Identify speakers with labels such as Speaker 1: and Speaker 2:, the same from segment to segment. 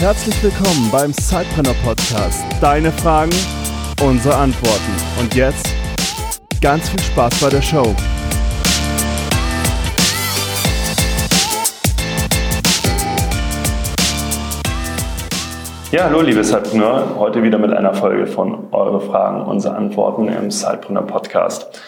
Speaker 1: Herzlich willkommen beim Sidepreneur Podcast. Deine Fragen, unsere Antworten. Und jetzt ganz viel Spaß bei der Show.
Speaker 2: Ja, hallo liebe Sidepreneur, heute wieder mit einer Folge von Eure Fragen, unsere Antworten im Sidepreneur Podcast.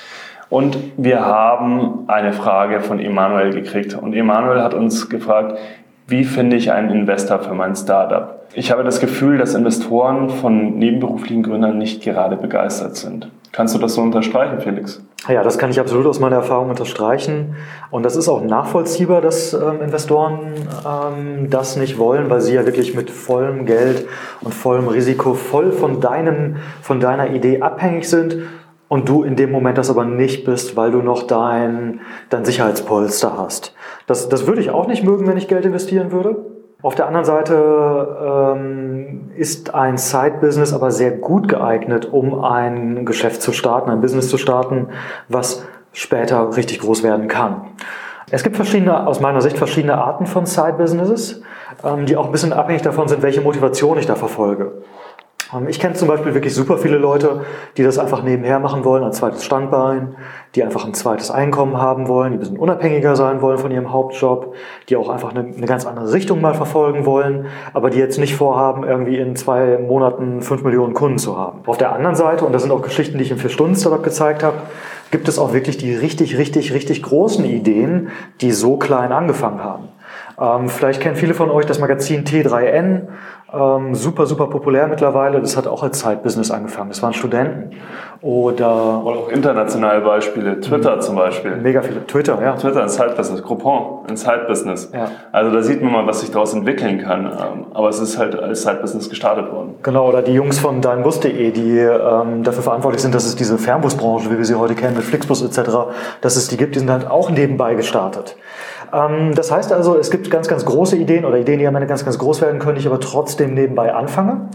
Speaker 2: Und wir haben eine Frage von Emanuel gekriegt. Und Emanuel hat uns gefragt, wie finde ich einen Investor für mein Startup? Ich habe das Gefühl, dass Investoren von nebenberuflichen Gründern nicht gerade begeistert sind. Kannst du das so unterstreichen, Felix?
Speaker 3: Ja, das kann ich absolut aus meiner Erfahrung unterstreichen. Und das ist auch nachvollziehbar, dass ähm, Investoren ähm, das nicht wollen, weil sie ja wirklich mit vollem Geld und vollem Risiko voll von, deinem, von deiner Idee abhängig sind und du in dem Moment das aber nicht bist, weil du noch dein, dein Sicherheitspolster hast. Das, das würde ich auch nicht mögen, wenn ich Geld investieren würde. Auf der anderen Seite ähm, ist ein Side-Business aber sehr gut geeignet, um ein Geschäft zu starten, ein Business zu starten, was später richtig groß werden kann. Es gibt verschiedene, aus meiner Sicht verschiedene Arten von Side-Businesses, ähm, die auch ein bisschen abhängig davon sind, welche Motivation ich da verfolge. Ich kenne zum Beispiel wirklich super viele Leute, die das einfach nebenher machen wollen, ein zweites Standbein, die einfach ein zweites Einkommen haben wollen, die ein bisschen unabhängiger sein wollen von ihrem Hauptjob, die auch einfach eine, eine ganz andere Richtung mal verfolgen wollen, aber die jetzt nicht vorhaben, irgendwie in zwei Monaten fünf Millionen Kunden zu haben. Auf der anderen Seite, und das sind auch Geschichten, die ich im Vier-Stunden-Startup gezeigt habe, gibt es auch wirklich die richtig, richtig, richtig großen Ideen, die so klein angefangen haben. Ähm, vielleicht kennen viele von euch das Magazin T3N. Ähm, super, super populär mittlerweile. Das hat auch als Zeitbusiness angefangen. Das waren Studenten. Oder,
Speaker 2: Oder auch internationale Beispiele. Twitter zum Beispiel.
Speaker 3: Mega viele. Twitter, ja.
Speaker 2: Twitter, ein Side-Business. Groupon, ein Side-Business. Ja. Also da sieht man mal, was sich daraus entwickeln kann. Ähm, aber es ist halt als Side-Business gestartet worden.
Speaker 3: Genau, oder die Jungs von deinbus.de, die ähm, dafür verantwortlich sind, dass es diese Fernbusbranche, wie wir sie heute kennen, mit Flixbus etc., dass es die gibt, die sind halt auch nebenbei gestartet. Ähm, das heißt also, es gibt ganz, ganz große Ideen oder Ideen, die am Ende ganz, ganz groß werden können, die ich aber trotzdem nebenbei anfange.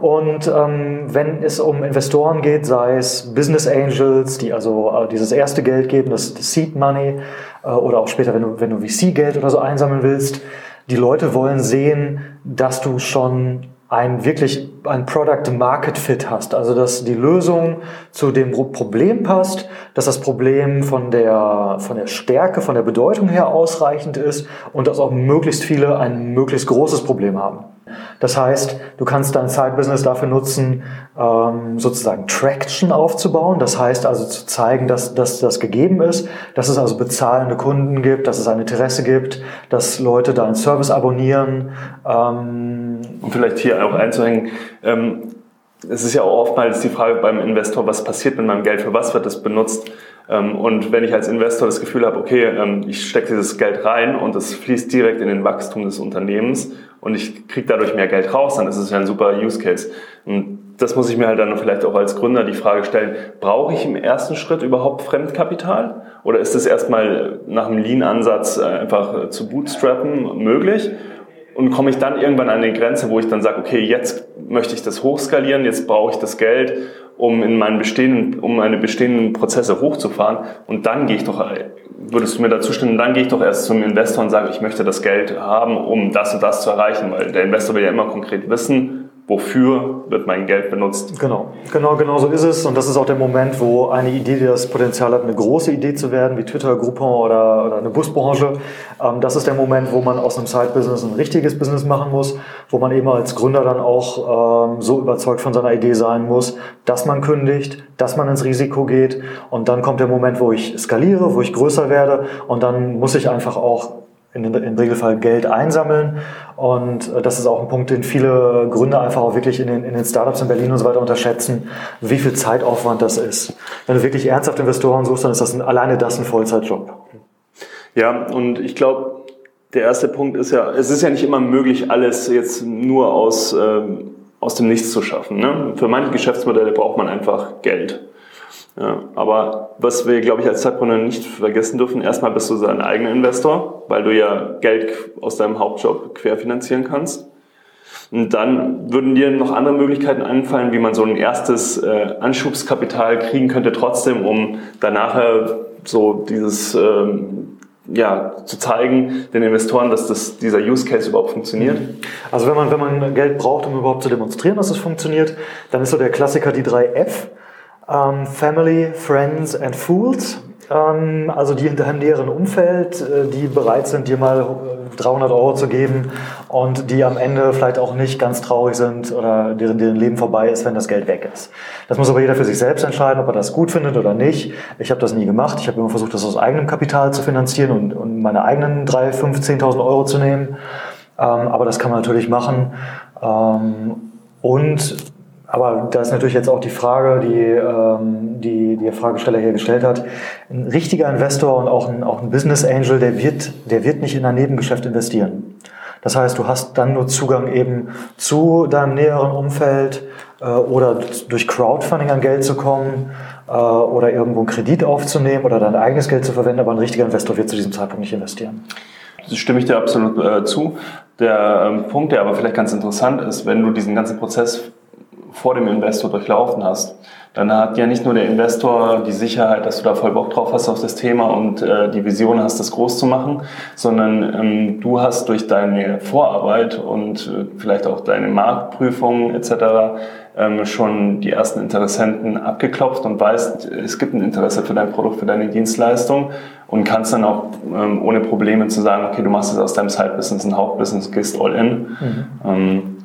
Speaker 3: Und ähm, wenn es um Investoren geht, sei es Business Angels, die also äh, dieses erste Geld geben, das, das Seed Money, äh, oder auch später, wenn du, wenn du VC-Geld oder so einsammeln willst, die Leute wollen sehen, dass du schon ein wirklich ein Product Market Fit hast, also dass die Lösung zu dem Problem passt, dass das Problem von der von der Stärke, von der Bedeutung her ausreichend ist und dass auch möglichst viele ein möglichst großes Problem haben. Das heißt, du kannst dein Side-Business dafür nutzen, ähm, sozusagen Traction aufzubauen. Das heißt also zu zeigen, dass, dass das gegeben ist, dass es also bezahlende Kunden gibt, dass es ein Interesse gibt, dass Leute deinen Service abonnieren.
Speaker 2: Ähm Und vielleicht hier auch einzuhängen, ähm, es ist ja auch oftmals die Frage beim Investor, was passiert mit meinem Geld, für was wird es benutzt? Und wenn ich als Investor das Gefühl habe, okay, ich stecke dieses Geld rein und es fließt direkt in den Wachstum des Unternehmens und ich kriege dadurch mehr Geld raus, dann ist es ja ein super Use Case. Und das muss ich mir halt dann vielleicht auch als Gründer die Frage stellen, brauche ich im ersten Schritt überhaupt Fremdkapital? Oder ist es erstmal nach einem Lean-Ansatz äh, einfach zu bootstrappen möglich? Und komme ich dann irgendwann an eine Grenze, wo ich dann sage, okay, jetzt möchte ich das hochskalieren, jetzt brauche ich das Geld, um in meinen bestehenden, um meine bestehenden Prozesse hochzufahren. Und dann gehe ich doch, würdest du mir dazu stimmen, dann gehe ich doch erst zum Investor und sage, ich möchte das Geld haben, um das und das zu erreichen, weil der Investor will ja immer konkret wissen, wofür wird mein Geld benutzt.
Speaker 3: Genau, genau, genau so ist es. Und das ist auch der Moment, wo eine Idee, die das Potenzial hat, eine große Idee zu werden, wie Twitter, Groupon oder, oder eine Busbranche, ähm, das ist der Moment, wo man aus einem Side-Business ein richtiges Business machen muss, wo man eben als Gründer dann auch ähm, so überzeugt von seiner Idee sein muss, dass man kündigt, dass man ins Risiko geht. Und dann kommt der Moment, wo ich skaliere, wo ich größer werde. Und dann muss ich einfach auch in, im Regelfall Geld einsammeln. Und äh, das ist auch ein Punkt, den viele Gründer einfach auch wirklich in den, in den Startups in Berlin und so weiter unterschätzen, wie viel Zeitaufwand das ist. Wenn du wirklich ernsthaft Investoren suchst, dann ist das ein, alleine das ein Vollzeitjob.
Speaker 2: Ja, und ich glaube, der erste Punkt ist ja, es ist ja nicht immer möglich, alles jetzt nur aus, ähm, aus dem Nichts zu schaffen. Ne? Für manche Geschäftsmodelle braucht man einfach Geld. Ja, aber was wir, glaube ich, als Zeitpreneur nicht vergessen dürfen, erstmal bist du dein eigener Investor, weil du ja Geld aus deinem Hauptjob querfinanzieren kannst. Und dann würden dir noch andere Möglichkeiten einfallen, wie man so ein erstes äh, Anschubskapital kriegen könnte, trotzdem, um danach so dieses ähm, ja, zu zeigen den Investoren, dass das, dieser Use Case überhaupt funktioniert?
Speaker 3: Also wenn man, wenn man Geld braucht, um überhaupt zu demonstrieren, dass es funktioniert, dann ist so der Klassiker die drei F. Ähm, Family, Friends and Fools. Ähm, also die in deinem näheren Umfeld, äh, die bereit sind, dir mal 300 Euro zu geben und die am Ende vielleicht auch nicht ganz traurig sind oder deren, deren Leben vorbei ist, wenn das Geld weg ist. Das muss aber jeder für sich selbst entscheiden, ob er das gut findet oder nicht. Ich habe das nie gemacht. Ich habe immer versucht, das aus eigenem Kapital zu finanzieren und, und meine eigenen 3, 5, 10.000 Euro zu nehmen. Ähm, aber das kann man natürlich machen. Ähm, und aber da ist natürlich jetzt auch die Frage, die, ähm, die, die der Fragesteller hier gestellt hat. Ein richtiger Investor und auch ein, auch ein Business Angel, der wird, der wird nicht in ein Nebengeschäft investieren. Das heißt, du hast dann nur Zugang eben zu deinem näheren Umfeld äh, oder durch Crowdfunding an Geld zu kommen äh, oder irgendwo einen Kredit aufzunehmen oder dein eigenes Geld zu verwenden, aber ein richtiger Investor wird zu diesem Zeitpunkt nicht investieren.
Speaker 2: Das stimme ich dir absolut äh, zu. Der ähm, Punkt, der aber vielleicht ganz interessant ist, wenn du diesen ganzen Prozess vor dem Investor durchlaufen hast, dann hat ja nicht nur der Investor die Sicherheit, dass du da voll Bock drauf hast auf das Thema und äh, die Vision hast, das groß zu machen, sondern ähm, du hast durch deine Vorarbeit und äh, vielleicht auch deine Marktprüfung etc. Ähm, schon die ersten Interessenten abgeklopft und weißt, es gibt ein Interesse für dein Produkt, für deine Dienstleistung und kannst dann auch ähm, ohne Probleme zu sagen, okay, du machst es aus deinem Side-Business ein Hauptbusiness, gehst all in. Mhm. Ähm,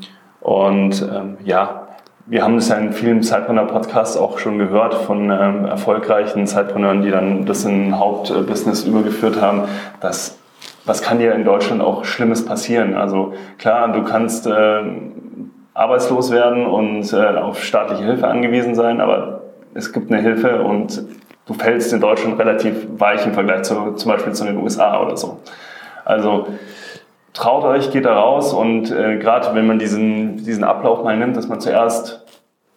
Speaker 2: und ähm, ja, wir haben das ja in vielen Zeitpreneur-Podcasts auch schon gehört von ähm, erfolgreichen Zeitpreneuren, die dann das in ein Hauptbusiness übergeführt haben. dass was kann dir in Deutschland auch Schlimmes passieren? Also klar, du kannst äh, arbeitslos werden und äh, auf staatliche Hilfe angewiesen sein, aber es gibt eine Hilfe und du fällst in Deutschland relativ weich im Vergleich zu, zum Beispiel zu den USA oder so. Also traut euch, geht da raus und äh, gerade wenn man diesen, diesen Ablauf mal nimmt, dass man zuerst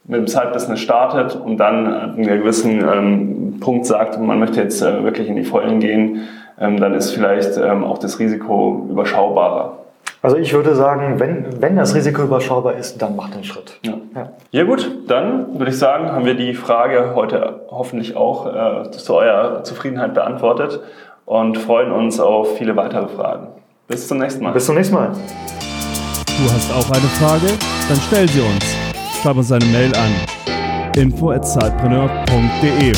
Speaker 2: mit dem Side-Business startet und dann an einem gewissen ähm, Punkt sagt, man möchte jetzt äh, wirklich in die Vollen gehen, ähm, dann ist vielleicht ähm, auch das Risiko überschaubarer.
Speaker 3: Also ich würde sagen, wenn, wenn das Risiko überschaubar ist, dann macht den Schritt.
Speaker 2: Ja. ja. ja gut, dann würde ich sagen, haben wir die Frage heute hoffentlich auch äh, zu eurer Zufriedenheit beantwortet und freuen uns auf viele weitere Fragen. Bis zum nächsten Mal.
Speaker 3: Bis zum nächsten Mal.
Speaker 1: Du hast auch eine Frage? Dann stell sie uns. Schreib uns eine Mail an info@zeitpreneur.de.